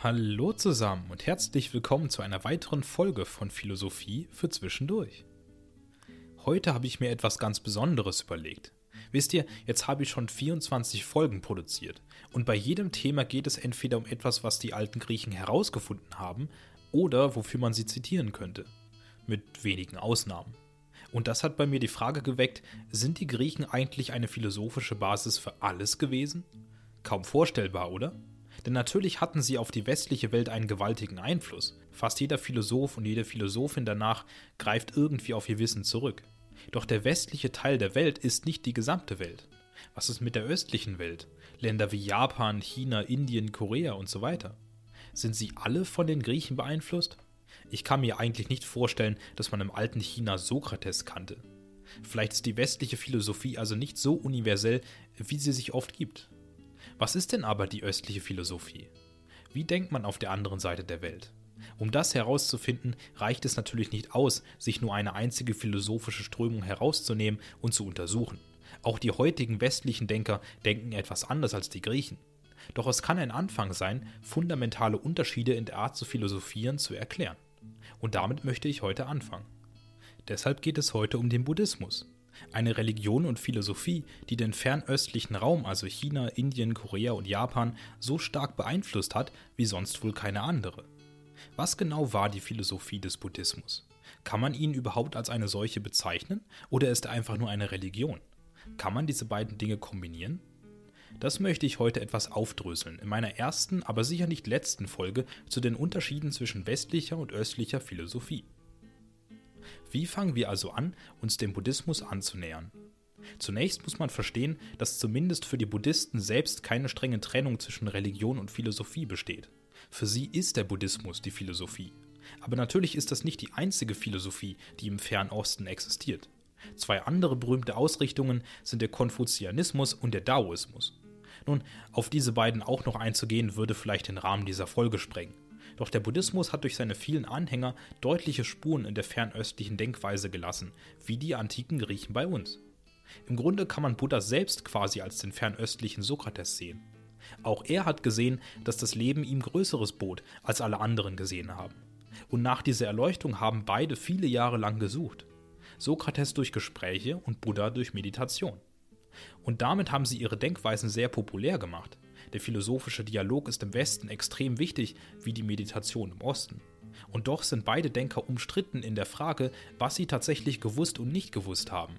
Hallo zusammen und herzlich willkommen zu einer weiteren Folge von Philosophie für Zwischendurch. Heute habe ich mir etwas ganz Besonderes überlegt. Wisst ihr, jetzt habe ich schon 24 Folgen produziert und bei jedem Thema geht es entweder um etwas, was die alten Griechen herausgefunden haben oder wofür man sie zitieren könnte. Mit wenigen Ausnahmen. Und das hat bei mir die Frage geweckt, sind die Griechen eigentlich eine philosophische Basis für alles gewesen? Kaum vorstellbar, oder? Denn natürlich hatten sie auf die westliche Welt einen gewaltigen Einfluss. Fast jeder Philosoph und jede Philosophin danach greift irgendwie auf ihr Wissen zurück. Doch der westliche Teil der Welt ist nicht die gesamte Welt. Was ist mit der östlichen Welt? Länder wie Japan, China, Indien, Korea und so weiter. Sind sie alle von den Griechen beeinflusst? Ich kann mir eigentlich nicht vorstellen, dass man im alten China Sokrates kannte. Vielleicht ist die westliche Philosophie also nicht so universell, wie sie sich oft gibt. Was ist denn aber die östliche Philosophie? Wie denkt man auf der anderen Seite der Welt? Um das herauszufinden, reicht es natürlich nicht aus, sich nur eine einzige philosophische Strömung herauszunehmen und zu untersuchen. Auch die heutigen westlichen Denker denken etwas anders als die Griechen. Doch es kann ein Anfang sein, fundamentale Unterschiede in der Art zu philosophieren zu erklären. Und damit möchte ich heute anfangen. Deshalb geht es heute um den Buddhismus. Eine Religion und Philosophie, die den fernöstlichen Raum, also China, Indien, Korea und Japan, so stark beeinflusst hat wie sonst wohl keine andere. Was genau war die Philosophie des Buddhismus? Kann man ihn überhaupt als eine solche bezeichnen oder ist er einfach nur eine Religion? Kann man diese beiden Dinge kombinieren? Das möchte ich heute etwas aufdröseln in meiner ersten, aber sicher nicht letzten Folge zu den Unterschieden zwischen westlicher und östlicher Philosophie. Wie fangen wir also an, uns dem Buddhismus anzunähern? Zunächst muss man verstehen, dass zumindest für die Buddhisten selbst keine strenge Trennung zwischen Religion und Philosophie besteht. Für sie ist der Buddhismus die Philosophie. Aber natürlich ist das nicht die einzige Philosophie, die im Fernen Osten existiert. Zwei andere berühmte Ausrichtungen sind der Konfuzianismus und der Daoismus. Nun, auf diese beiden auch noch einzugehen, würde vielleicht den Rahmen dieser Folge sprengen. Doch der Buddhismus hat durch seine vielen Anhänger deutliche Spuren in der fernöstlichen Denkweise gelassen, wie die antiken Griechen bei uns. Im Grunde kann man Buddha selbst quasi als den fernöstlichen Sokrates sehen. Auch er hat gesehen, dass das Leben ihm Größeres bot, als alle anderen gesehen haben. Und nach dieser Erleuchtung haben beide viele Jahre lang gesucht. Sokrates durch Gespräche und Buddha durch Meditation. Und damit haben sie ihre Denkweisen sehr populär gemacht. Der philosophische Dialog ist im Westen extrem wichtig, wie die Meditation im Osten. Und doch sind beide Denker umstritten in der Frage, was sie tatsächlich gewusst und nicht gewusst haben.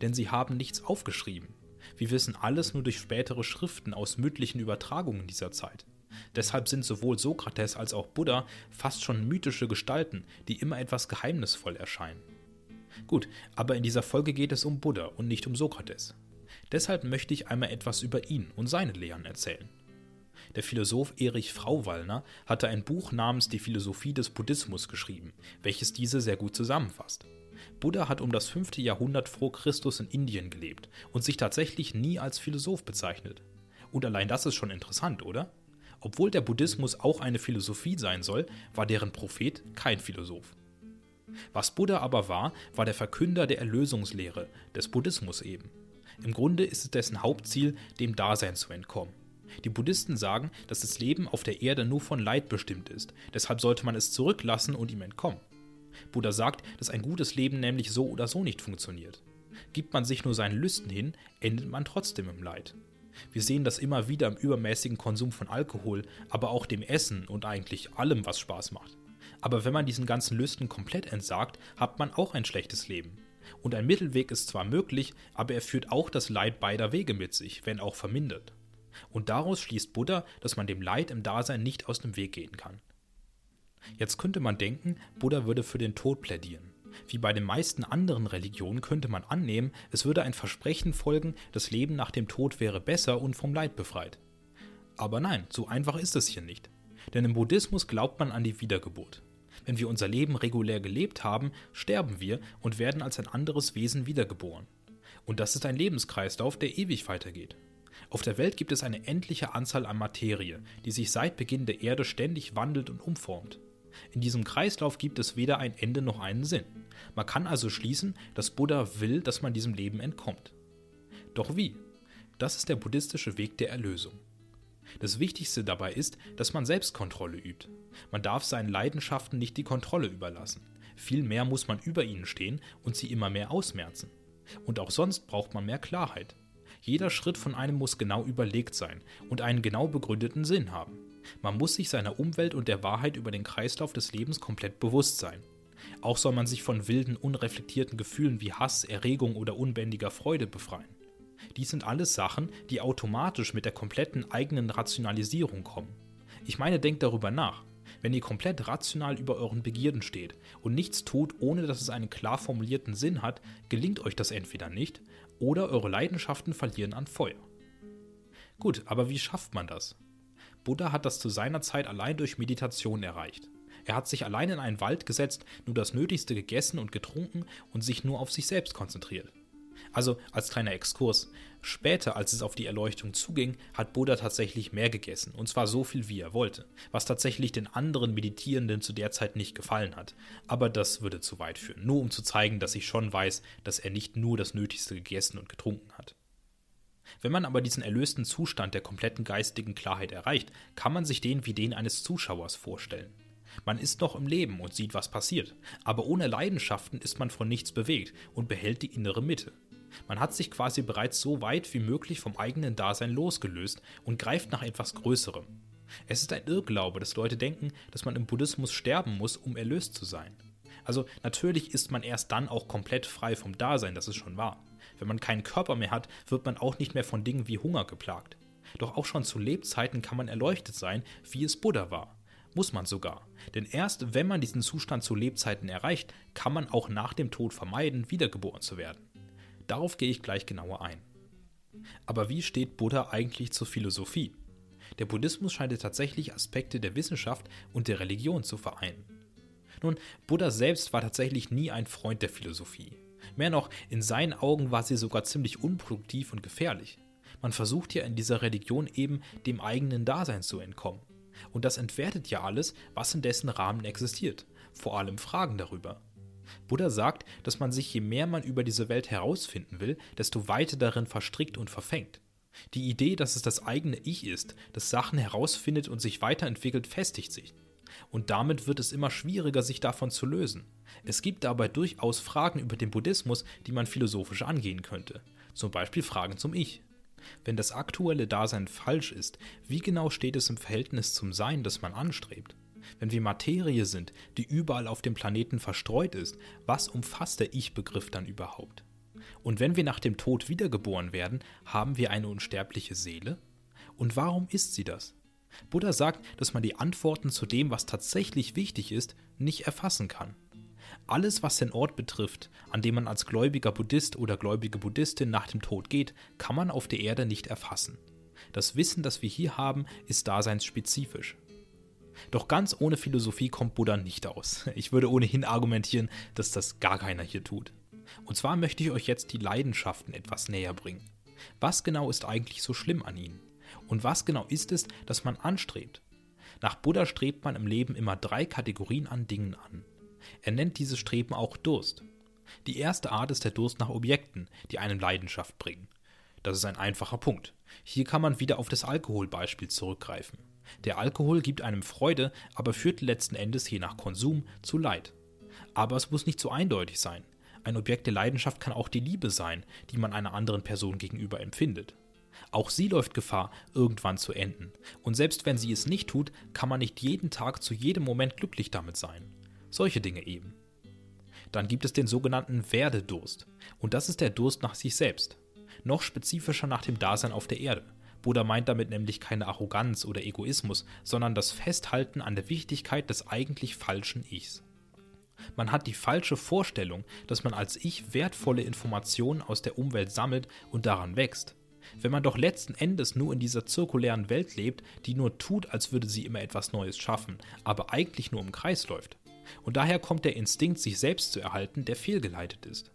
Denn sie haben nichts aufgeschrieben. Wir wissen alles nur durch spätere Schriften aus mündlichen Übertragungen dieser Zeit. Deshalb sind sowohl Sokrates als auch Buddha fast schon mythische Gestalten, die immer etwas geheimnisvoll erscheinen. Gut, aber in dieser Folge geht es um Buddha und nicht um Sokrates. Deshalb möchte ich einmal etwas über ihn und seine Lehren erzählen. Der Philosoph Erich Frauwallner hatte ein Buch namens Die Philosophie des Buddhismus geschrieben, welches diese sehr gut zusammenfasst. Buddha hat um das 5. Jahrhundert vor Christus in Indien gelebt und sich tatsächlich nie als Philosoph bezeichnet. Und allein das ist schon interessant, oder? Obwohl der Buddhismus auch eine Philosophie sein soll, war deren Prophet kein Philosoph. Was Buddha aber war, war der Verkünder der Erlösungslehre, des Buddhismus eben. Im Grunde ist es dessen Hauptziel, dem Dasein zu entkommen. Die Buddhisten sagen, dass das Leben auf der Erde nur von Leid bestimmt ist, deshalb sollte man es zurücklassen und ihm entkommen. Buddha sagt, dass ein gutes Leben nämlich so oder so nicht funktioniert. Gibt man sich nur seinen Lüsten hin, endet man trotzdem im Leid. Wir sehen das immer wieder im übermäßigen Konsum von Alkohol, aber auch dem Essen und eigentlich allem, was Spaß macht. Aber wenn man diesen ganzen Lüsten komplett entsagt, hat man auch ein schlechtes Leben. Und ein Mittelweg ist zwar möglich, aber er führt auch das Leid beider Wege mit sich, wenn auch vermindert. Und daraus schließt Buddha, dass man dem Leid im Dasein nicht aus dem Weg gehen kann. Jetzt könnte man denken, Buddha würde für den Tod plädieren. Wie bei den meisten anderen Religionen könnte man annehmen, es würde ein Versprechen folgen, das Leben nach dem Tod wäre besser und vom Leid befreit. Aber nein, so einfach ist es hier nicht. Denn im Buddhismus glaubt man an die Wiedergeburt. Wenn wir unser Leben regulär gelebt haben, sterben wir und werden als ein anderes Wesen wiedergeboren. Und das ist ein Lebenskreislauf, der ewig weitergeht. Auf der Welt gibt es eine endliche Anzahl an Materie, die sich seit Beginn der Erde ständig wandelt und umformt. In diesem Kreislauf gibt es weder ein Ende noch einen Sinn. Man kann also schließen, dass Buddha will, dass man diesem Leben entkommt. Doch wie? Das ist der buddhistische Weg der Erlösung. Das Wichtigste dabei ist, dass man Selbstkontrolle übt. Man darf seinen Leidenschaften nicht die Kontrolle überlassen. Vielmehr muss man über ihnen stehen und sie immer mehr ausmerzen. Und auch sonst braucht man mehr Klarheit. Jeder Schritt von einem muss genau überlegt sein und einen genau begründeten Sinn haben. Man muss sich seiner Umwelt und der Wahrheit über den Kreislauf des Lebens komplett bewusst sein. Auch soll man sich von wilden, unreflektierten Gefühlen wie Hass, Erregung oder unbändiger Freude befreien. Dies sind alles Sachen, die automatisch mit der kompletten eigenen Rationalisierung kommen. Ich meine, denkt darüber nach. Wenn ihr komplett rational über euren Begierden steht und nichts tut, ohne dass es einen klar formulierten Sinn hat, gelingt euch das entweder nicht oder eure Leidenschaften verlieren an Feuer. Gut, aber wie schafft man das? Buddha hat das zu seiner Zeit allein durch Meditation erreicht. Er hat sich allein in einen Wald gesetzt, nur das Nötigste gegessen und getrunken und sich nur auf sich selbst konzentriert. Also als kleiner Exkurs. Später, als es auf die Erleuchtung zuging, hat Buddha tatsächlich mehr gegessen, und zwar so viel, wie er wollte, was tatsächlich den anderen Meditierenden zu der Zeit nicht gefallen hat. Aber das würde zu weit führen, nur um zu zeigen, dass ich schon weiß, dass er nicht nur das Nötigste gegessen und getrunken hat. Wenn man aber diesen erlösten Zustand der kompletten geistigen Klarheit erreicht, kann man sich den wie den eines Zuschauers vorstellen. Man ist noch im Leben und sieht, was passiert, aber ohne Leidenschaften ist man von nichts bewegt und behält die innere Mitte. Man hat sich quasi bereits so weit wie möglich vom eigenen Dasein losgelöst und greift nach etwas Größerem. Es ist ein Irrglaube, dass Leute denken, dass man im Buddhismus sterben muss, um erlöst zu sein. Also natürlich ist man erst dann auch komplett frei vom Dasein, das ist schon wahr. Wenn man keinen Körper mehr hat, wird man auch nicht mehr von Dingen wie Hunger geplagt. Doch auch schon zu Lebzeiten kann man erleuchtet sein, wie es Buddha war. Muss man sogar. Denn erst wenn man diesen Zustand zu Lebzeiten erreicht, kann man auch nach dem Tod vermeiden, wiedergeboren zu werden. Darauf gehe ich gleich genauer ein. Aber wie steht Buddha eigentlich zur Philosophie? Der Buddhismus scheint tatsächlich Aspekte der Wissenschaft und der Religion zu vereinen. Nun, Buddha selbst war tatsächlich nie ein Freund der Philosophie. Mehr noch, in seinen Augen war sie sogar ziemlich unproduktiv und gefährlich. Man versucht ja in dieser Religion eben dem eigenen Dasein zu entkommen. Und das entwertet ja alles, was in dessen Rahmen existiert, vor allem Fragen darüber. Buddha sagt, dass man sich je mehr man über diese Welt herausfinden will, desto weiter darin verstrickt und verfängt. Die Idee, dass es das eigene Ich ist, das Sachen herausfindet und sich weiterentwickelt, festigt sich. Und damit wird es immer schwieriger, sich davon zu lösen. Es gibt dabei durchaus Fragen über den Buddhismus, die man philosophisch angehen könnte. Zum Beispiel Fragen zum Ich. Wenn das aktuelle Dasein falsch ist, wie genau steht es im Verhältnis zum Sein, das man anstrebt? Wenn wir Materie sind, die überall auf dem Planeten verstreut ist, was umfasst der Ich-Begriff dann überhaupt? Und wenn wir nach dem Tod wiedergeboren werden, haben wir eine unsterbliche Seele? Und warum ist sie das? Buddha sagt, dass man die Antworten zu dem, was tatsächlich wichtig ist, nicht erfassen kann. Alles, was den Ort betrifft, an dem man als gläubiger Buddhist oder gläubige Buddhistin nach dem Tod geht, kann man auf der Erde nicht erfassen. Das Wissen, das wir hier haben, ist daseinsspezifisch. Doch ganz ohne Philosophie kommt Buddha nicht aus. Ich würde ohnehin argumentieren, dass das gar keiner hier tut. Und zwar möchte ich euch jetzt die Leidenschaften etwas näher bringen. Was genau ist eigentlich so schlimm an ihnen? Und was genau ist es, das man anstrebt? Nach Buddha strebt man im Leben immer drei Kategorien an Dingen an. Er nennt dieses Streben auch Durst. Die erste Art ist der Durst nach Objekten, die einem Leidenschaft bringen. Das ist ein einfacher Punkt. Hier kann man wieder auf das Alkoholbeispiel zurückgreifen. Der Alkohol gibt einem Freude, aber führt letzten Endes je nach Konsum zu Leid. Aber es muss nicht so eindeutig sein. Ein Objekt der Leidenschaft kann auch die Liebe sein, die man einer anderen Person gegenüber empfindet. Auch sie läuft Gefahr, irgendwann zu enden. Und selbst wenn sie es nicht tut, kann man nicht jeden Tag zu jedem Moment glücklich damit sein. Solche Dinge eben. Dann gibt es den sogenannten Werdedurst. Und das ist der Durst nach sich selbst. Noch spezifischer nach dem Dasein auf der Erde. Buddha meint damit nämlich keine Arroganz oder Egoismus, sondern das Festhalten an der Wichtigkeit des eigentlich falschen Ichs. Man hat die falsche Vorstellung, dass man als Ich wertvolle Informationen aus der Umwelt sammelt und daran wächst. Wenn man doch letzten Endes nur in dieser zirkulären Welt lebt, die nur tut, als würde sie immer etwas Neues schaffen, aber eigentlich nur im Kreis läuft. Und daher kommt der Instinkt, sich selbst zu erhalten, der fehlgeleitet ist.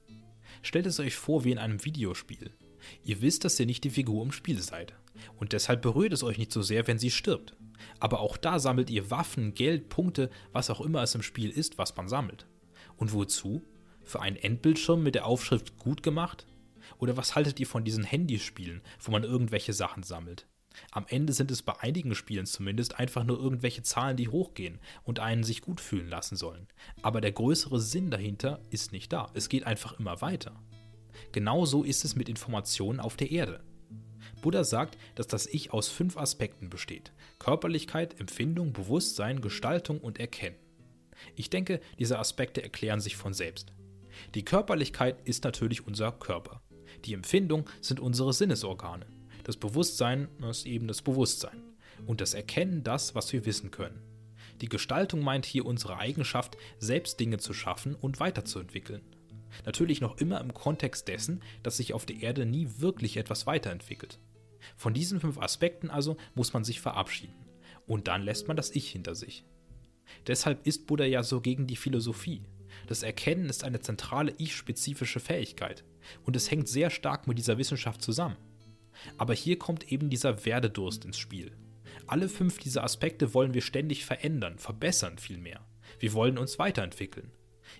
Stellt es euch vor wie in einem Videospiel. Ihr wisst, dass ihr nicht die Figur im Spiel seid. Und deshalb berührt es euch nicht so sehr, wenn sie stirbt. Aber auch da sammelt ihr Waffen, Geld, Punkte, was auch immer es im Spiel ist, was man sammelt. Und wozu? Für einen Endbildschirm mit der Aufschrift gut gemacht? Oder was haltet ihr von diesen Handyspielen, wo man irgendwelche Sachen sammelt? Am Ende sind es bei einigen Spielen zumindest einfach nur irgendwelche Zahlen, die hochgehen und einen sich gut fühlen lassen sollen. Aber der größere Sinn dahinter ist nicht da. Es geht einfach immer weiter. Genauso ist es mit Informationen auf der Erde. Buddha sagt, dass das Ich aus fünf Aspekten besteht. Körperlichkeit, Empfindung, Bewusstsein, Gestaltung und Erkennen. Ich denke, diese Aspekte erklären sich von selbst. Die Körperlichkeit ist natürlich unser Körper. Die Empfindung sind unsere Sinnesorgane. Das Bewusstsein ist eben das Bewusstsein. Und das Erkennen das, was wir wissen können. Die Gestaltung meint hier unsere Eigenschaft, selbst Dinge zu schaffen und weiterzuentwickeln. Natürlich noch immer im Kontext dessen, dass sich auf der Erde nie wirklich etwas weiterentwickelt. Von diesen fünf Aspekten also muss man sich verabschieden. Und dann lässt man das Ich hinter sich. Deshalb ist Buddha ja so gegen die Philosophie. Das Erkennen ist eine zentrale ich-spezifische Fähigkeit und es hängt sehr stark mit dieser Wissenschaft zusammen. Aber hier kommt eben dieser Werdedurst ins Spiel. Alle fünf dieser Aspekte wollen wir ständig verändern, verbessern vielmehr. Wir wollen uns weiterentwickeln.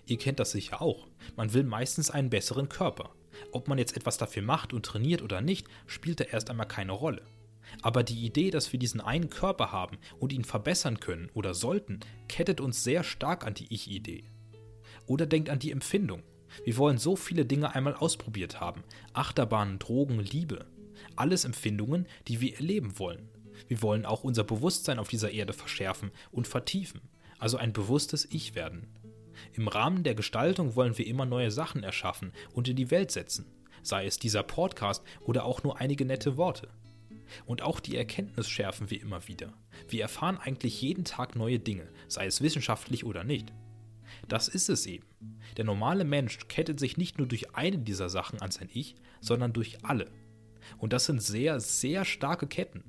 Ihr kennt das sicher auch. Man will meistens einen besseren Körper. Ob man jetzt etwas dafür macht und trainiert oder nicht, spielt da erst einmal keine Rolle. Aber die Idee, dass wir diesen einen Körper haben und ihn verbessern können oder sollten, kettet uns sehr stark an die Ich-Idee. Oder denkt an die Empfindung. Wir wollen so viele Dinge einmal ausprobiert haben. Achterbahnen, Drogen, Liebe. Alles Empfindungen, die wir erleben wollen. Wir wollen auch unser Bewusstsein auf dieser Erde verschärfen und vertiefen, also ein bewusstes Ich werden. Im Rahmen der Gestaltung wollen wir immer neue Sachen erschaffen und in die Welt setzen, sei es dieser Podcast oder auch nur einige nette Worte. Und auch die Erkenntnis schärfen wir immer wieder. Wir erfahren eigentlich jeden Tag neue Dinge, sei es wissenschaftlich oder nicht. Das ist es eben. Der normale Mensch kettet sich nicht nur durch eine dieser Sachen an sein Ich, sondern durch alle. Und das sind sehr, sehr starke Ketten.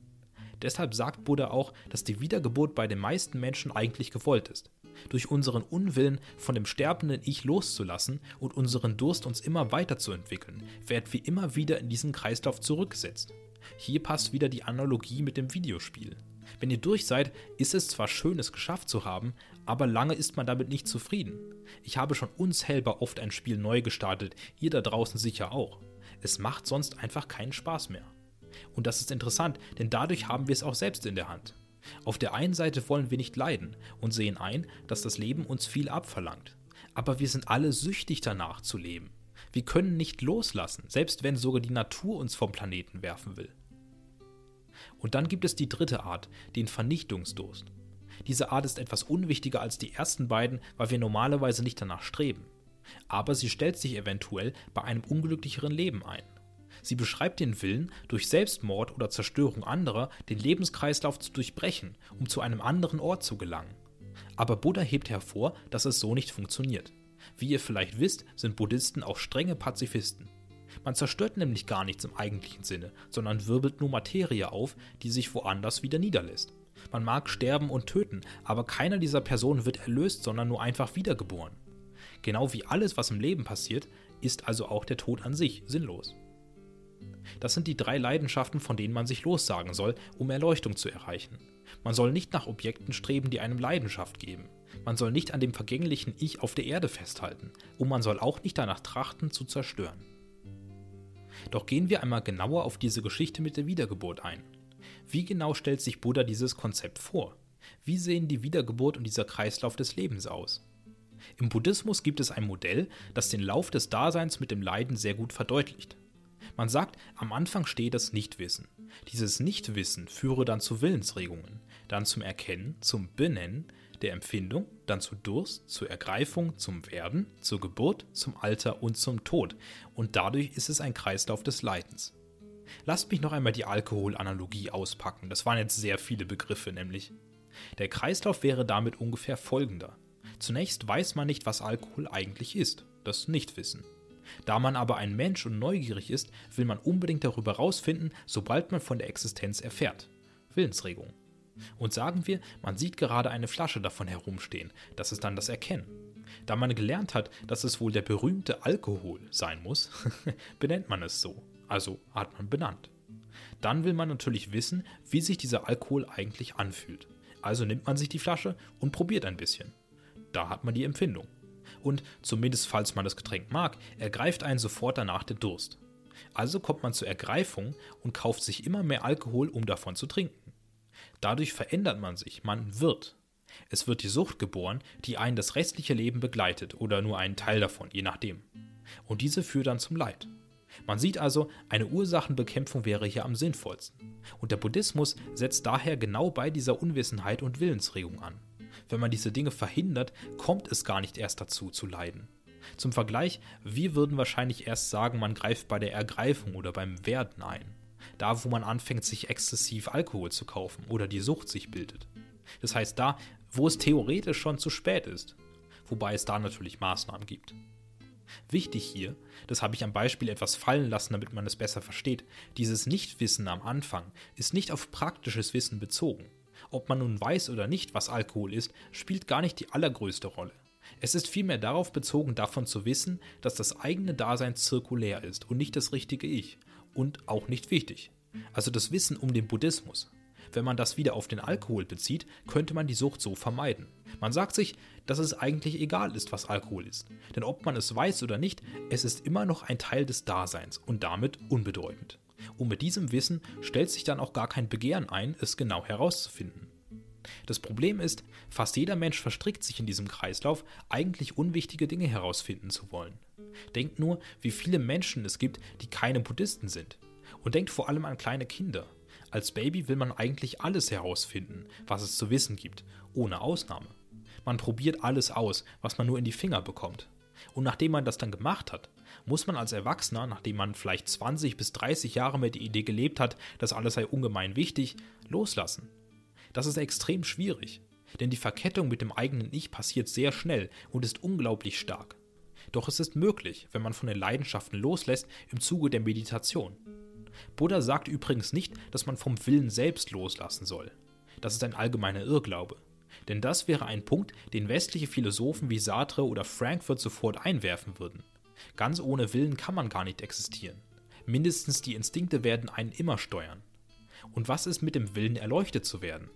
Deshalb sagt Buddha auch, dass die Wiedergeburt bei den meisten Menschen eigentlich gewollt ist. Durch unseren Unwillen von dem sterbenden Ich loszulassen und unseren Durst uns immer weiterzuentwickeln, werden wir immer wieder in diesen Kreislauf zurückgesetzt. Hier passt wieder die Analogie mit dem Videospiel. Wenn ihr durch seid, ist es zwar schön, es geschafft zu haben, aber lange ist man damit nicht zufrieden. Ich habe schon unzählbar oft ein Spiel neu gestartet, ihr da draußen sicher auch. Es macht sonst einfach keinen Spaß mehr. Und das ist interessant, denn dadurch haben wir es auch selbst in der Hand. Auf der einen Seite wollen wir nicht leiden und sehen ein, dass das Leben uns viel abverlangt. Aber wir sind alle süchtig danach zu leben. Wir können nicht loslassen, selbst wenn sogar die Natur uns vom Planeten werfen will. Und dann gibt es die dritte Art, den Vernichtungsdurst. Diese Art ist etwas unwichtiger als die ersten beiden, weil wir normalerweise nicht danach streben. Aber sie stellt sich eventuell bei einem unglücklicheren Leben ein. Sie beschreibt den Willen, durch Selbstmord oder Zerstörung anderer den Lebenskreislauf zu durchbrechen, um zu einem anderen Ort zu gelangen. Aber Buddha hebt hervor, dass es so nicht funktioniert. Wie ihr vielleicht wisst, sind Buddhisten auch strenge Pazifisten. Man zerstört nämlich gar nichts im eigentlichen Sinne, sondern wirbelt nur Materie auf, die sich woanders wieder niederlässt. Man mag sterben und töten, aber keiner dieser Personen wird erlöst, sondern nur einfach wiedergeboren. Genau wie alles, was im Leben passiert, ist also auch der Tod an sich sinnlos. Das sind die drei Leidenschaften, von denen man sich lossagen soll, um Erleuchtung zu erreichen. Man soll nicht nach Objekten streben, die einem Leidenschaft geben. Man soll nicht an dem vergänglichen Ich auf der Erde festhalten. Und man soll auch nicht danach trachten, zu zerstören. Doch gehen wir einmal genauer auf diese Geschichte mit der Wiedergeburt ein. Wie genau stellt sich Buddha dieses Konzept vor? Wie sehen die Wiedergeburt und dieser Kreislauf des Lebens aus? Im Buddhismus gibt es ein Modell, das den Lauf des Daseins mit dem Leiden sehr gut verdeutlicht. Man sagt, am Anfang steht das Nichtwissen. Dieses Nichtwissen führe dann zu Willensregungen, dann zum Erkennen, zum Benennen der Empfindung, dann zu Durst, zur Ergreifung, zum Werden, zur Geburt, zum Alter und zum Tod. Und dadurch ist es ein Kreislauf des Leidens. Lasst mich noch einmal die Alkoholanalogie auspacken. Das waren jetzt sehr viele Begriffe nämlich. Der Kreislauf wäre damit ungefähr folgender. Zunächst weiß man nicht, was Alkohol eigentlich ist. Das Nichtwissen. Da man aber ein Mensch und neugierig ist, will man unbedingt darüber rausfinden, sobald man von der Existenz erfährt. Willensregung. Und sagen wir, man sieht gerade eine Flasche davon herumstehen, das ist dann das Erkennen. Da man gelernt hat, dass es wohl der berühmte Alkohol sein muss, benennt man es so, also hat man benannt. Dann will man natürlich wissen, wie sich dieser Alkohol eigentlich anfühlt. Also nimmt man sich die Flasche und probiert ein bisschen. Da hat man die Empfindung und, zumindest falls man das Getränk mag, ergreift einen sofort danach der Durst. Also kommt man zur Ergreifung und kauft sich immer mehr Alkohol, um davon zu trinken. Dadurch verändert man sich, man wird. Es wird die Sucht geboren, die einen das restliche Leben begleitet oder nur einen Teil davon, je nachdem. Und diese führt dann zum Leid. Man sieht also, eine Ursachenbekämpfung wäre hier am sinnvollsten. Und der Buddhismus setzt daher genau bei dieser Unwissenheit und Willensregung an. Wenn man diese Dinge verhindert, kommt es gar nicht erst dazu zu leiden. Zum Vergleich, wir würden wahrscheinlich erst sagen, man greift bei der Ergreifung oder beim Werden ein. Da, wo man anfängt, sich exzessiv Alkohol zu kaufen oder die Sucht sich bildet. Das heißt da, wo es theoretisch schon zu spät ist. Wobei es da natürlich Maßnahmen gibt. Wichtig hier, das habe ich am Beispiel etwas fallen lassen, damit man es besser versteht, dieses Nichtwissen am Anfang ist nicht auf praktisches Wissen bezogen. Ob man nun weiß oder nicht, was Alkohol ist, spielt gar nicht die allergrößte Rolle. Es ist vielmehr darauf bezogen, davon zu wissen, dass das eigene Dasein zirkulär ist und nicht das richtige Ich und auch nicht wichtig. Also das Wissen um den Buddhismus. Wenn man das wieder auf den Alkohol bezieht, könnte man die Sucht so vermeiden. Man sagt sich, dass es eigentlich egal ist, was Alkohol ist. Denn ob man es weiß oder nicht, es ist immer noch ein Teil des Daseins und damit unbedeutend. Und mit diesem Wissen stellt sich dann auch gar kein Begehren ein, es genau herauszufinden. Das Problem ist, fast jeder Mensch verstrickt sich in diesem Kreislauf, eigentlich unwichtige Dinge herausfinden zu wollen. Denkt nur, wie viele Menschen es gibt, die keine Buddhisten sind. Und denkt vor allem an kleine Kinder. Als Baby will man eigentlich alles herausfinden, was es zu wissen gibt, ohne Ausnahme. Man probiert alles aus, was man nur in die Finger bekommt. Und nachdem man das dann gemacht hat, muss man als Erwachsener, nachdem man vielleicht 20 bis 30 Jahre mit der Idee gelebt hat, dass alles sei ungemein wichtig, loslassen. Das ist extrem schwierig, denn die Verkettung mit dem eigenen Ich passiert sehr schnell und ist unglaublich stark. Doch es ist möglich, wenn man von den Leidenschaften loslässt, im Zuge der Meditation. Buddha sagt übrigens nicht, dass man vom Willen selbst loslassen soll. Das ist ein allgemeiner Irrglaube. Denn das wäre ein Punkt, den westliche Philosophen wie Sartre oder Frankfurt sofort einwerfen würden. Ganz ohne Willen kann man gar nicht existieren. Mindestens die Instinkte werden einen immer steuern. Und was ist mit dem Willen erleuchtet zu werden?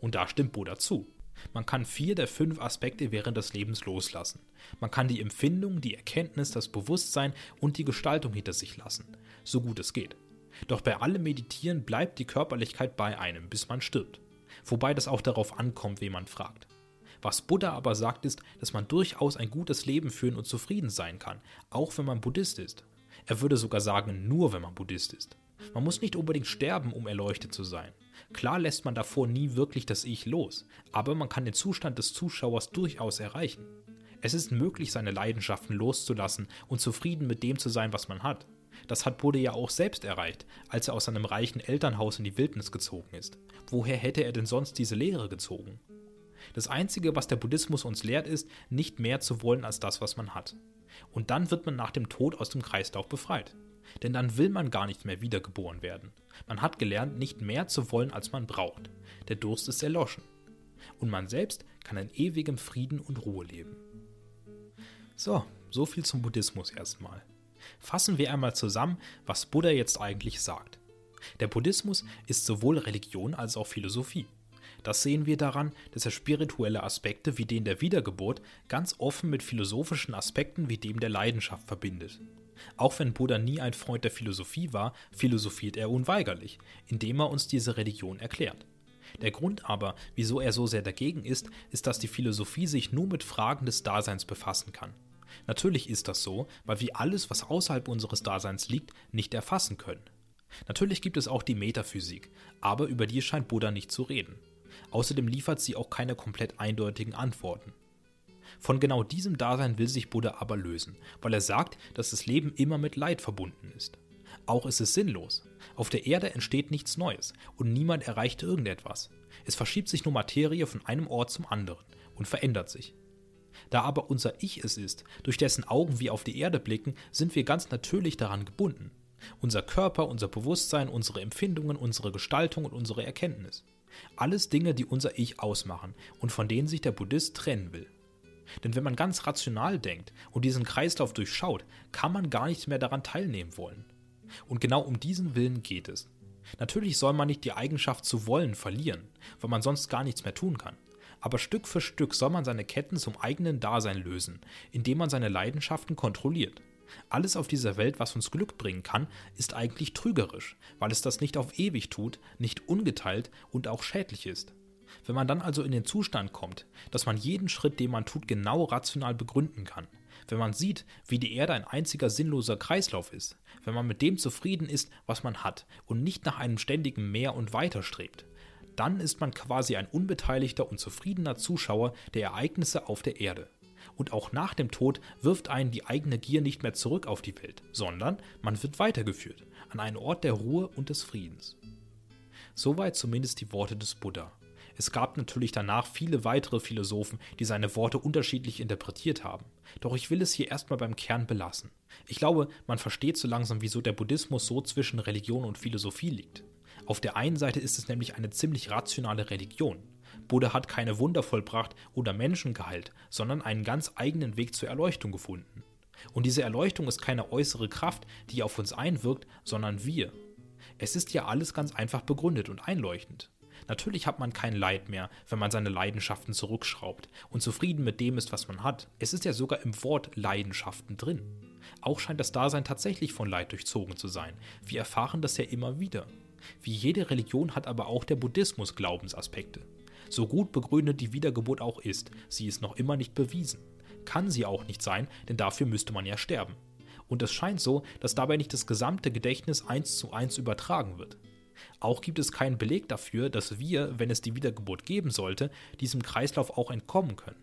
Und da stimmt Buddha zu. Man kann vier der fünf Aspekte während des Lebens loslassen. Man kann die Empfindung, die Erkenntnis, das Bewusstsein und die Gestaltung hinter sich lassen, so gut es geht. Doch bei allem Meditieren bleibt die Körperlichkeit bei einem, bis man stirbt. Wobei das auch darauf ankommt, wen man fragt. Was Buddha aber sagt, ist, dass man durchaus ein gutes Leben führen und zufrieden sein kann, auch wenn man Buddhist ist. Er würde sogar sagen, nur wenn man Buddhist ist. Man muss nicht unbedingt sterben, um erleuchtet zu sein. Klar lässt man davor nie wirklich das Ich los, aber man kann den Zustand des Zuschauers durchaus erreichen. Es ist möglich, seine Leidenschaften loszulassen und zufrieden mit dem zu sein, was man hat. Das hat Buddha ja auch selbst erreicht, als er aus seinem reichen Elternhaus in die Wildnis gezogen ist. Woher hätte er denn sonst diese Lehre gezogen? Das Einzige, was der Buddhismus uns lehrt, ist, nicht mehr zu wollen als das, was man hat. Und dann wird man nach dem Tod aus dem Kreislauf befreit. Denn dann will man gar nicht mehr wiedergeboren werden. Man hat gelernt, nicht mehr zu wollen, als man braucht. Der Durst ist erloschen. Und man selbst kann in ewigem Frieden und Ruhe leben. So, so viel zum Buddhismus erstmal. Fassen wir einmal zusammen, was Buddha jetzt eigentlich sagt. Der Buddhismus ist sowohl Religion als auch Philosophie. Das sehen wir daran, dass er spirituelle Aspekte wie den der Wiedergeburt ganz offen mit philosophischen Aspekten wie dem der Leidenschaft verbindet. Auch wenn Buddha nie ein Freund der Philosophie war, philosophiert er unweigerlich, indem er uns diese Religion erklärt. Der Grund aber, wieso er so sehr dagegen ist, ist, dass die Philosophie sich nur mit Fragen des Daseins befassen kann. Natürlich ist das so, weil wir alles, was außerhalb unseres Daseins liegt, nicht erfassen können. Natürlich gibt es auch die Metaphysik, aber über die scheint Buddha nicht zu reden. Außerdem liefert sie auch keine komplett eindeutigen Antworten. Von genau diesem Dasein will sich Buddha aber lösen, weil er sagt, dass das Leben immer mit Leid verbunden ist. Auch ist es sinnlos. Auf der Erde entsteht nichts Neues und niemand erreicht irgendetwas. Es verschiebt sich nur Materie von einem Ort zum anderen und verändert sich. Da aber unser Ich es ist, durch dessen Augen wir auf die Erde blicken, sind wir ganz natürlich daran gebunden. Unser Körper, unser Bewusstsein, unsere Empfindungen, unsere Gestaltung und unsere Erkenntnis. Alles Dinge, die unser Ich ausmachen und von denen sich der Buddhist trennen will. Denn wenn man ganz rational denkt und diesen Kreislauf durchschaut, kann man gar nicht mehr daran teilnehmen wollen. Und genau um diesen Willen geht es. Natürlich soll man nicht die Eigenschaft zu wollen verlieren, weil man sonst gar nichts mehr tun kann. Aber Stück für Stück soll man seine Ketten zum eigenen Dasein lösen, indem man seine Leidenschaften kontrolliert. Alles auf dieser Welt, was uns Glück bringen kann, ist eigentlich trügerisch, weil es das nicht auf ewig tut, nicht ungeteilt und auch schädlich ist. Wenn man dann also in den Zustand kommt, dass man jeden Schritt, den man tut, genau rational begründen kann, wenn man sieht, wie die Erde ein einziger sinnloser Kreislauf ist, wenn man mit dem zufrieden ist, was man hat und nicht nach einem ständigen Mehr und Weiter strebt, dann ist man quasi ein unbeteiligter und zufriedener Zuschauer der Ereignisse auf der Erde. Und auch nach dem Tod wirft einen die eigene Gier nicht mehr zurück auf die Welt, sondern man wird weitergeführt an einen Ort der Ruhe und des Friedens. Soweit zumindest die Worte des Buddha. Es gab natürlich danach viele weitere Philosophen, die seine Worte unterschiedlich interpretiert haben. Doch ich will es hier erstmal beim Kern belassen. Ich glaube, man versteht so langsam, wieso der Buddhismus so zwischen Religion und Philosophie liegt. Auf der einen Seite ist es nämlich eine ziemlich rationale Religion. Buddha hat keine Wunder vollbracht oder Menschen geheilt, sondern einen ganz eigenen Weg zur Erleuchtung gefunden. Und diese Erleuchtung ist keine äußere Kraft, die auf uns einwirkt, sondern wir. Es ist ja alles ganz einfach begründet und einleuchtend. Natürlich hat man kein Leid mehr, wenn man seine Leidenschaften zurückschraubt und zufrieden mit dem ist, was man hat. Es ist ja sogar im Wort Leidenschaften drin. Auch scheint das Dasein tatsächlich von Leid durchzogen zu sein. Wir erfahren das ja immer wieder. Wie jede Religion hat aber auch der Buddhismus Glaubensaspekte. So gut begründet die Wiedergeburt auch ist, sie ist noch immer nicht bewiesen. Kann sie auch nicht sein, denn dafür müsste man ja sterben. Und es scheint so, dass dabei nicht das gesamte Gedächtnis eins zu eins übertragen wird. Auch gibt es keinen Beleg dafür, dass wir, wenn es die Wiedergeburt geben sollte, diesem Kreislauf auch entkommen können.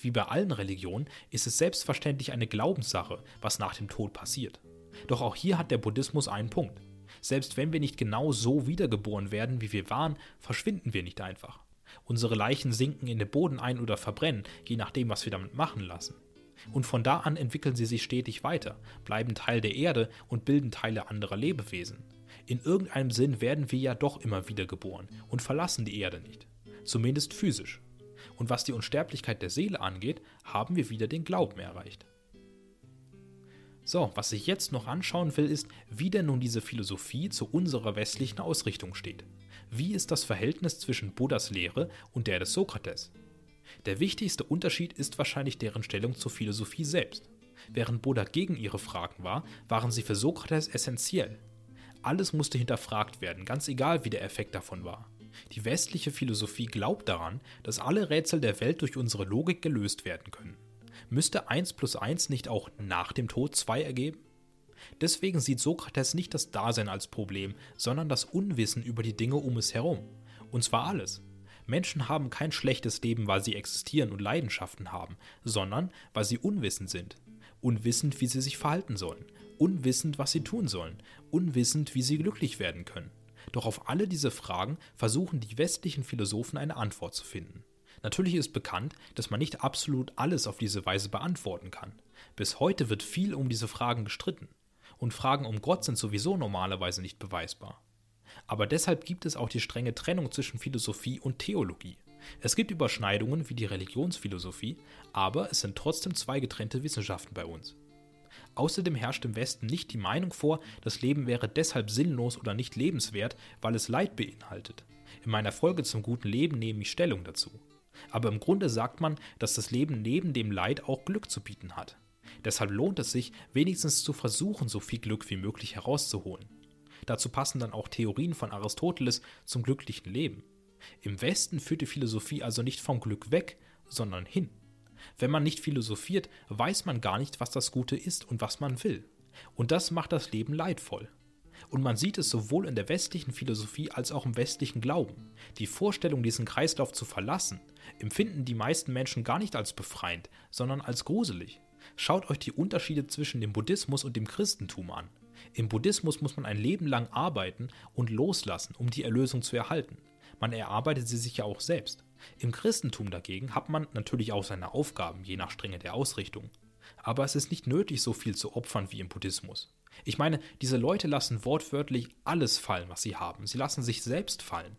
Wie bei allen Religionen ist es selbstverständlich eine Glaubenssache, was nach dem Tod passiert. Doch auch hier hat der Buddhismus einen Punkt. Selbst wenn wir nicht genau so wiedergeboren werden, wie wir waren, verschwinden wir nicht einfach. Unsere Leichen sinken in den Boden ein oder verbrennen, je nachdem, was wir damit machen lassen. Und von da an entwickeln sie sich stetig weiter, bleiben Teil der Erde und bilden Teile anderer Lebewesen. In irgendeinem Sinn werden wir ja doch immer wieder geboren und verlassen die Erde nicht. Zumindest physisch. Und was die Unsterblichkeit der Seele angeht, haben wir wieder den Glauben erreicht. So, was ich jetzt noch anschauen will, ist, wie denn nun diese Philosophie zu unserer westlichen Ausrichtung steht. Wie ist das Verhältnis zwischen Buddhas Lehre und der des Sokrates? Der wichtigste Unterschied ist wahrscheinlich deren Stellung zur Philosophie selbst. Während Buddha gegen ihre Fragen war, waren sie für Sokrates essentiell. Alles musste hinterfragt werden, ganz egal wie der Effekt davon war. Die westliche Philosophie glaubt daran, dass alle Rätsel der Welt durch unsere Logik gelöst werden können. Müsste 1 plus 1 nicht auch nach dem Tod 2 ergeben? Deswegen sieht Sokrates nicht das Dasein als Problem, sondern das Unwissen über die Dinge um es herum. Und zwar alles. Menschen haben kein schlechtes Leben, weil sie existieren und Leidenschaften haben, sondern weil sie unwissend sind. Unwissend, wie sie sich verhalten sollen, unwissend, was sie tun sollen, unwissend, wie sie glücklich werden können. Doch auf alle diese Fragen versuchen die westlichen Philosophen eine Antwort zu finden. Natürlich ist bekannt, dass man nicht absolut alles auf diese Weise beantworten kann. Bis heute wird viel um diese Fragen gestritten. Und Fragen um Gott sind sowieso normalerweise nicht beweisbar. Aber deshalb gibt es auch die strenge Trennung zwischen Philosophie und Theologie. Es gibt Überschneidungen wie die Religionsphilosophie, aber es sind trotzdem zwei getrennte Wissenschaften bei uns. Außerdem herrscht im Westen nicht die Meinung vor, das Leben wäre deshalb sinnlos oder nicht lebenswert, weil es Leid beinhaltet. In meiner Folge zum guten Leben nehme ich Stellung dazu. Aber im Grunde sagt man, dass das Leben neben dem Leid auch Glück zu bieten hat. Deshalb lohnt es sich, wenigstens zu versuchen, so viel Glück wie möglich herauszuholen. Dazu passen dann auch Theorien von Aristoteles zum glücklichen Leben. Im Westen führt die Philosophie also nicht vom Glück weg, sondern hin. Wenn man nicht philosophiert, weiß man gar nicht, was das Gute ist und was man will. Und das macht das Leben leidvoll. Und man sieht es sowohl in der westlichen Philosophie als auch im westlichen Glauben. Die Vorstellung, diesen Kreislauf zu verlassen, empfinden die meisten Menschen gar nicht als befreiend, sondern als gruselig. Schaut euch die Unterschiede zwischen dem Buddhismus und dem Christentum an. Im Buddhismus muss man ein Leben lang arbeiten und loslassen, um die Erlösung zu erhalten. Man erarbeitet sie sich ja auch selbst. Im Christentum dagegen hat man natürlich auch seine Aufgaben, je nach Strenge der Ausrichtung. Aber es ist nicht nötig, so viel zu opfern wie im Buddhismus. Ich meine, diese Leute lassen wortwörtlich alles fallen, was sie haben. Sie lassen sich selbst fallen.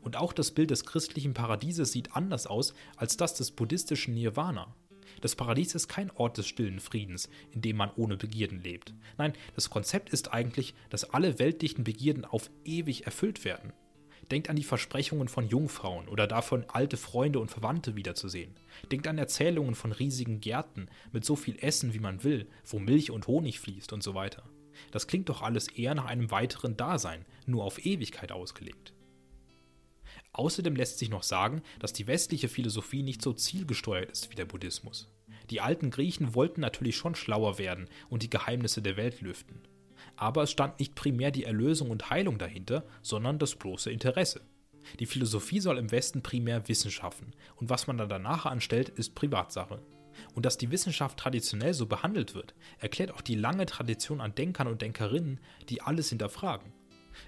Und auch das Bild des christlichen Paradieses sieht anders aus als das des buddhistischen Nirvana. Das Paradies ist kein Ort des stillen Friedens, in dem man ohne Begierden lebt. Nein, das Konzept ist eigentlich, dass alle weltlichen Begierden auf ewig erfüllt werden. Denkt an die Versprechungen von Jungfrauen oder davon, alte Freunde und Verwandte wiederzusehen. Denkt an Erzählungen von riesigen Gärten mit so viel Essen, wie man will, wo Milch und Honig fließt und so weiter. Das klingt doch alles eher nach einem weiteren Dasein, nur auf Ewigkeit ausgelegt. Außerdem lässt sich noch sagen, dass die westliche Philosophie nicht so zielgesteuert ist wie der Buddhismus. Die alten Griechen wollten natürlich schon schlauer werden und die Geheimnisse der Welt lüften. Aber es stand nicht primär die Erlösung und Heilung dahinter, sondern das bloße Interesse. Die Philosophie soll im Westen primär Wissen schaffen, und was man dann danach anstellt, ist Privatsache. Und dass die Wissenschaft traditionell so behandelt wird, erklärt auch die lange Tradition an Denkern und Denkerinnen, die alles hinterfragen.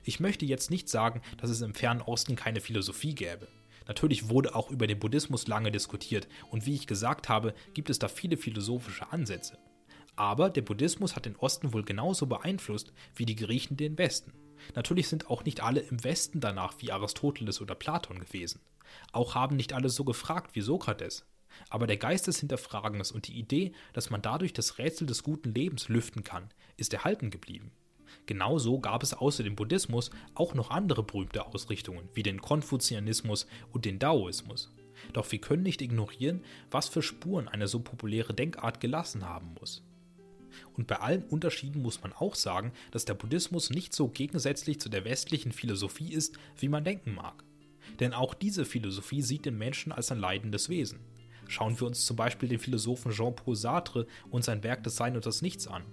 Ich möchte jetzt nicht sagen, dass es im fernen Osten keine Philosophie gäbe. Natürlich wurde auch über den Buddhismus lange diskutiert und wie ich gesagt habe, gibt es da viele philosophische Ansätze. Aber der Buddhismus hat den Osten wohl genauso beeinflusst wie die Griechen den Westen. Natürlich sind auch nicht alle im Westen danach wie Aristoteles oder Platon gewesen. Auch haben nicht alle so gefragt wie Sokrates. Aber der Geist des Hinterfragens und die Idee, dass man dadurch das Rätsel des guten Lebens lüften kann, ist erhalten geblieben. Genauso gab es außer dem Buddhismus auch noch andere berühmte Ausrichtungen, wie den Konfuzianismus und den Daoismus. Doch wir können nicht ignorieren, was für Spuren eine so populäre Denkart gelassen haben muss. Und bei allen Unterschieden muss man auch sagen, dass der Buddhismus nicht so gegensätzlich zu der westlichen Philosophie ist, wie man denken mag. Denn auch diese Philosophie sieht den Menschen als ein leidendes Wesen. Schauen wir uns zum Beispiel den Philosophen Jean-Paul Sartre und sein Werk des Sein und des Nichts an.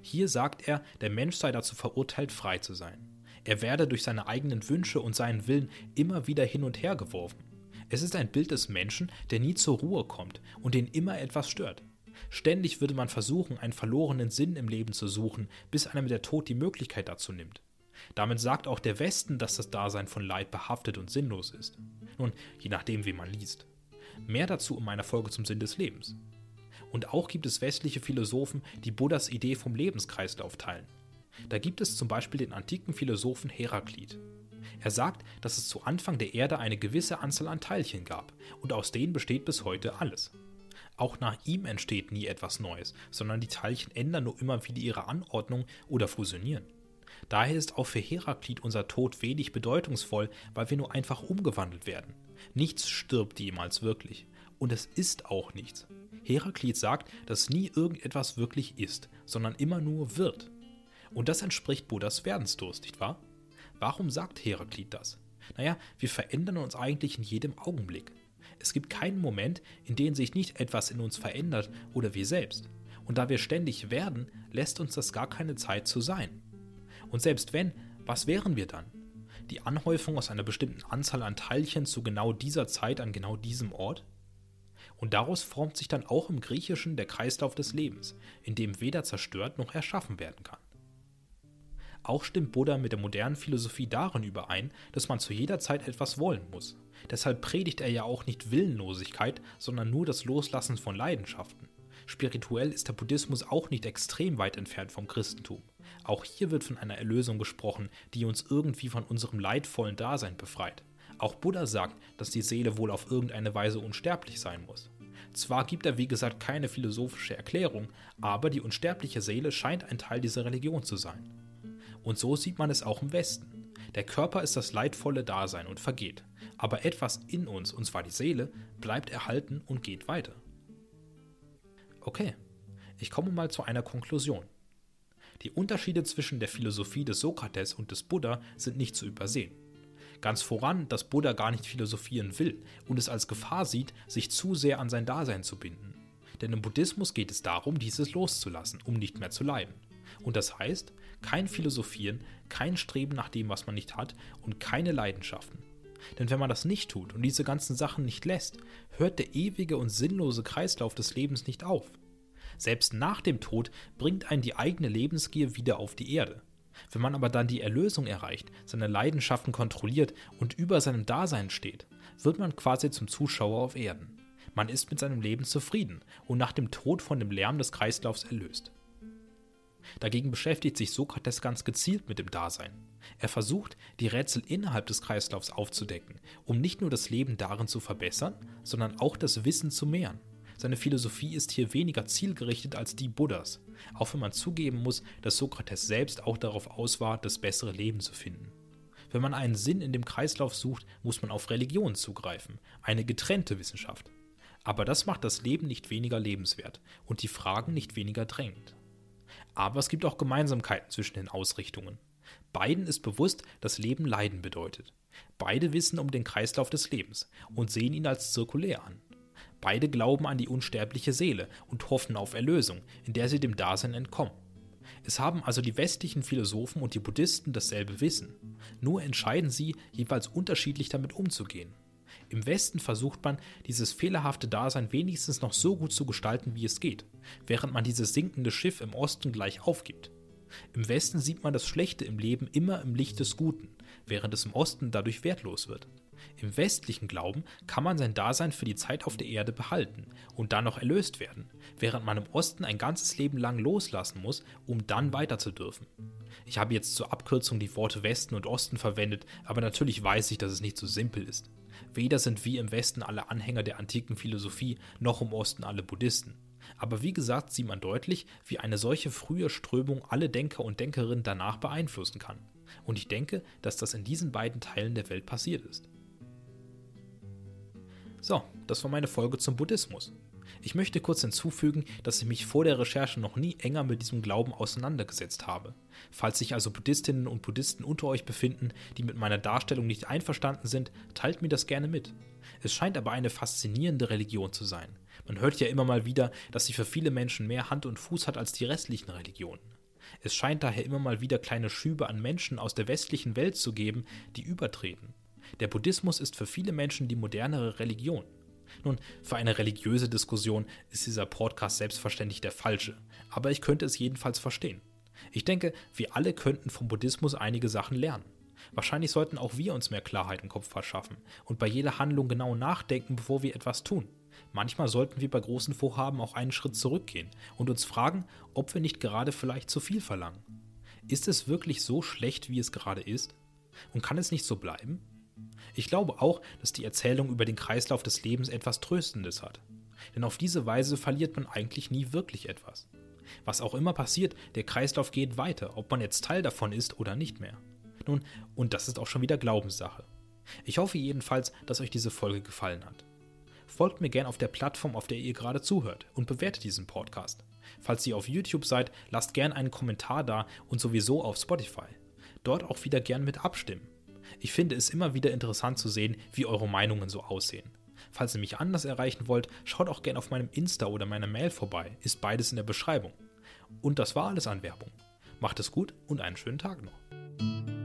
Hier sagt er, der Mensch sei dazu verurteilt, frei zu sein. Er werde durch seine eigenen Wünsche und seinen Willen immer wieder hin und her geworfen. Es ist ein Bild des Menschen, der nie zur Ruhe kommt und den immer etwas stört. Ständig würde man versuchen, einen verlorenen Sinn im Leben zu suchen, bis einem der Tod die Möglichkeit dazu nimmt. Damit sagt auch der Westen, dass das Dasein von Leid behaftet und sinnlos ist. Nun, je nachdem, wie man liest. Mehr dazu in meiner Folge zum Sinn des Lebens. Und auch gibt es westliche Philosophen, die Buddhas Idee vom Lebenskreislauf teilen. Da gibt es zum Beispiel den antiken Philosophen Heraklit. Er sagt, dass es zu Anfang der Erde eine gewisse Anzahl an Teilchen gab und aus denen besteht bis heute alles. Auch nach ihm entsteht nie etwas Neues, sondern die Teilchen ändern nur immer wieder ihre Anordnung oder fusionieren. Daher ist auch für Heraklit unser Tod wenig bedeutungsvoll, weil wir nur einfach umgewandelt werden. Nichts stirbt jemals wirklich. Und es ist auch nichts. Heraklit sagt, dass nie irgendetwas wirklich ist, sondern immer nur wird. Und das entspricht Buddhas Werdensdurst, nicht wahr? Warum sagt Heraklit das? Naja, wir verändern uns eigentlich in jedem Augenblick. Es gibt keinen Moment, in dem sich nicht etwas in uns verändert oder wir selbst. Und da wir ständig werden, lässt uns das gar keine Zeit zu sein. Und selbst wenn, was wären wir dann? Die Anhäufung aus einer bestimmten Anzahl an Teilchen zu genau dieser Zeit an genau diesem Ort? Und daraus formt sich dann auch im Griechischen der Kreislauf des Lebens, in dem weder zerstört noch erschaffen werden kann. Auch stimmt Buddha mit der modernen Philosophie darin überein, dass man zu jeder Zeit etwas wollen muss. Deshalb predigt er ja auch nicht Willenlosigkeit, sondern nur das Loslassen von Leidenschaften. Spirituell ist der Buddhismus auch nicht extrem weit entfernt vom Christentum. Auch hier wird von einer Erlösung gesprochen, die uns irgendwie von unserem leidvollen Dasein befreit. Auch Buddha sagt, dass die Seele wohl auf irgendeine Weise unsterblich sein muss. Zwar gibt er wie gesagt keine philosophische Erklärung, aber die unsterbliche Seele scheint ein Teil dieser Religion zu sein. Und so sieht man es auch im Westen. Der Körper ist das leidvolle Dasein und vergeht, aber etwas in uns, und zwar die Seele, bleibt erhalten und geht weiter. Okay, ich komme mal zu einer Konklusion. Die Unterschiede zwischen der Philosophie des Sokrates und des Buddha sind nicht zu übersehen. Ganz voran, dass Buddha gar nicht philosophieren will und es als Gefahr sieht, sich zu sehr an sein Dasein zu binden. Denn im Buddhismus geht es darum, dieses loszulassen, um nicht mehr zu leiden. Und das heißt, kein Philosophieren, kein Streben nach dem, was man nicht hat und keine Leidenschaften. Denn wenn man das nicht tut und diese ganzen Sachen nicht lässt, hört der ewige und sinnlose Kreislauf des Lebens nicht auf. Selbst nach dem Tod bringt einen die eigene Lebensgier wieder auf die Erde. Wenn man aber dann die Erlösung erreicht, seine Leidenschaften kontrolliert und über seinem Dasein steht, wird man quasi zum Zuschauer auf Erden. Man ist mit seinem Leben zufrieden und nach dem Tod von dem Lärm des Kreislaufs erlöst. Dagegen beschäftigt sich Sokrates ganz gezielt mit dem Dasein. Er versucht, die Rätsel innerhalb des Kreislaufs aufzudecken, um nicht nur das Leben darin zu verbessern, sondern auch das Wissen zu mehren. Seine Philosophie ist hier weniger zielgerichtet als die Buddhas, auch wenn man zugeben muss, dass Sokrates selbst auch darauf aus war, das bessere Leben zu finden. Wenn man einen Sinn in dem Kreislauf sucht, muss man auf Religion zugreifen, eine getrennte Wissenschaft. Aber das macht das Leben nicht weniger lebenswert und die Fragen nicht weniger drängend. Aber es gibt auch Gemeinsamkeiten zwischen den Ausrichtungen. Beiden ist bewusst, dass Leben Leiden bedeutet. Beide wissen um den Kreislauf des Lebens und sehen ihn als zirkulär an. Beide glauben an die unsterbliche Seele und hoffen auf Erlösung, in der sie dem Dasein entkommen. Es haben also die westlichen Philosophen und die Buddhisten dasselbe Wissen, nur entscheiden sie, jeweils unterschiedlich damit umzugehen. Im Westen versucht man, dieses fehlerhafte Dasein wenigstens noch so gut zu gestalten, wie es geht, während man dieses sinkende Schiff im Osten gleich aufgibt. Im Westen sieht man das Schlechte im Leben immer im Licht des Guten, während es im Osten dadurch wertlos wird. Im westlichen Glauben kann man sein Dasein für die Zeit auf der Erde behalten und dann noch erlöst werden, während man im Osten ein ganzes Leben lang loslassen muss, um dann weiter zu dürfen. Ich habe jetzt zur Abkürzung die Worte Westen und Osten verwendet, aber natürlich weiß ich, dass es nicht so simpel ist. Weder sind wir im Westen alle Anhänger der antiken Philosophie, noch im Osten alle Buddhisten. Aber wie gesagt sieht man deutlich, wie eine solche frühe Strömung alle Denker und Denkerinnen danach beeinflussen kann. Und ich denke, dass das in diesen beiden Teilen der Welt passiert ist. So, das war meine Folge zum Buddhismus. Ich möchte kurz hinzufügen, dass ich mich vor der Recherche noch nie enger mit diesem Glauben auseinandergesetzt habe. Falls sich also Buddhistinnen und Buddhisten unter euch befinden, die mit meiner Darstellung nicht einverstanden sind, teilt mir das gerne mit. Es scheint aber eine faszinierende Religion zu sein. Man hört ja immer mal wieder, dass sie für viele Menschen mehr Hand und Fuß hat als die restlichen Religionen. Es scheint daher immer mal wieder kleine Schübe an Menschen aus der westlichen Welt zu geben, die übertreten. Der Buddhismus ist für viele Menschen die modernere Religion. Nun, für eine religiöse Diskussion ist dieser Podcast selbstverständlich der falsche, aber ich könnte es jedenfalls verstehen. Ich denke, wir alle könnten vom Buddhismus einige Sachen lernen. Wahrscheinlich sollten auch wir uns mehr Klarheit im Kopf verschaffen und bei jeder Handlung genau nachdenken, bevor wir etwas tun. Manchmal sollten wir bei großen Vorhaben auch einen Schritt zurückgehen und uns fragen, ob wir nicht gerade vielleicht zu viel verlangen. Ist es wirklich so schlecht, wie es gerade ist? Und kann es nicht so bleiben? Ich glaube auch, dass die Erzählung über den Kreislauf des Lebens etwas Tröstendes hat. Denn auf diese Weise verliert man eigentlich nie wirklich etwas. Was auch immer passiert, der Kreislauf geht weiter, ob man jetzt Teil davon ist oder nicht mehr. Nun, und das ist auch schon wieder Glaubenssache. Ich hoffe jedenfalls, dass euch diese Folge gefallen hat. Folgt mir gern auf der Plattform, auf der ihr gerade zuhört und bewertet diesen Podcast. Falls ihr auf YouTube seid, lasst gern einen Kommentar da und sowieso auf Spotify. Dort auch wieder gern mit abstimmen. Ich finde es immer wieder interessant zu sehen, wie eure Meinungen so aussehen. Falls ihr mich anders erreichen wollt, schaut auch gern auf meinem Insta oder meiner Mail vorbei, ist beides in der Beschreibung. Und das war alles an Werbung. Macht es gut und einen schönen Tag noch.